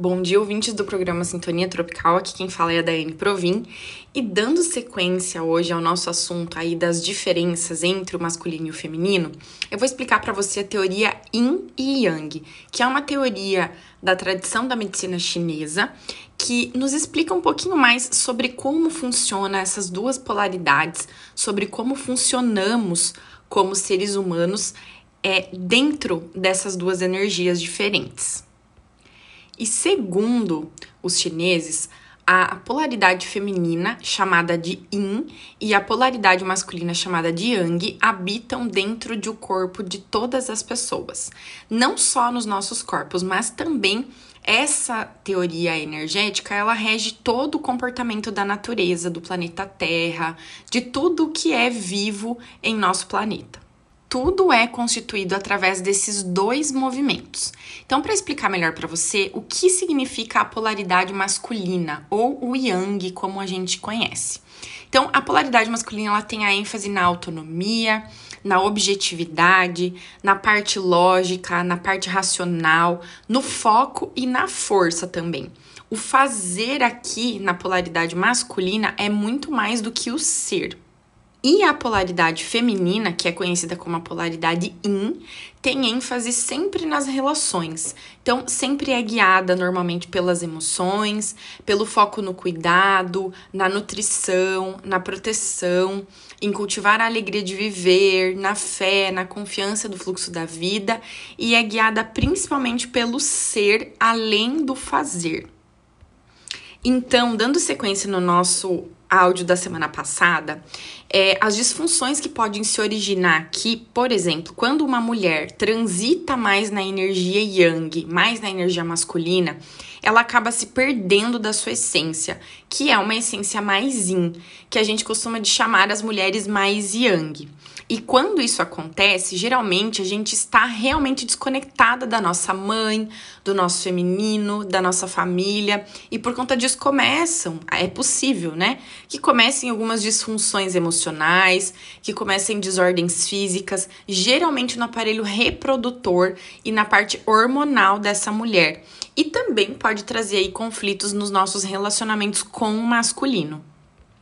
Bom dia, ouvintes do programa Sintonia Tropical. Aqui quem fala é a Daiane Provin. E dando sequência hoje ao nosso assunto aí das diferenças entre o masculino e o feminino, eu vou explicar para você a teoria Yin e Yang, que é uma teoria da tradição da medicina chinesa que nos explica um pouquinho mais sobre como funciona essas duas polaridades, sobre como funcionamos como seres humanos é, dentro dessas duas energias diferentes. E segundo os chineses, a polaridade feminina, chamada de Yin, e a polaridade masculina, chamada de Yang, habitam dentro do corpo de todas as pessoas. Não só nos nossos corpos, mas também essa teoria energética, ela rege todo o comportamento da natureza, do planeta Terra, de tudo que é vivo em nosso planeta tudo é constituído através desses dois movimentos. Então, para explicar melhor para você o que significa a polaridade masculina ou o yang, como a gente conhece. Então, a polaridade masculina ela tem a ênfase na autonomia, na objetividade, na parte lógica, na parte racional, no foco e na força também. O fazer aqui na polaridade masculina é muito mais do que o ser. E a polaridade feminina, que é conhecida como a polaridade yin, tem ênfase sempre nas relações. Então, sempre é guiada normalmente pelas emoções, pelo foco no cuidado, na nutrição, na proteção, em cultivar a alegria de viver, na fé, na confiança do fluxo da vida e é guiada principalmente pelo ser além do fazer. Então, dando sequência no nosso áudio da semana passada, é, as disfunções que podem se originar aqui, por exemplo, quando uma mulher transita mais na energia yang, mais na energia masculina, ela acaba se perdendo da sua essência, que é uma essência mais yin, que a gente costuma de chamar as mulheres mais yang. E quando isso acontece, geralmente a gente está realmente desconectada da nossa mãe, do nosso feminino, da nossa família, e por conta disso começam, é possível, né? Que comecem algumas disfunções emocionais, que comecem desordens físicas, geralmente no aparelho reprodutor e na parte hormonal dessa mulher. E também pode trazer aí conflitos nos nossos relacionamentos com o masculino.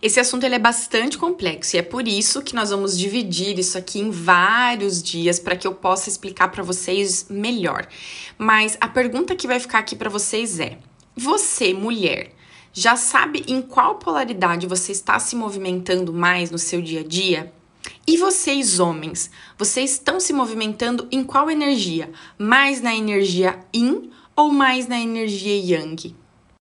Esse assunto ele é bastante complexo e é por isso que nós vamos dividir isso aqui em vários dias para que eu possa explicar para vocês melhor. Mas a pergunta que vai ficar aqui para vocês é: você, mulher, já sabe em qual polaridade você está se movimentando mais no seu dia a dia? E vocês, homens, vocês estão se movimentando em qual energia? Mais na energia Yin ou mais na energia Yang?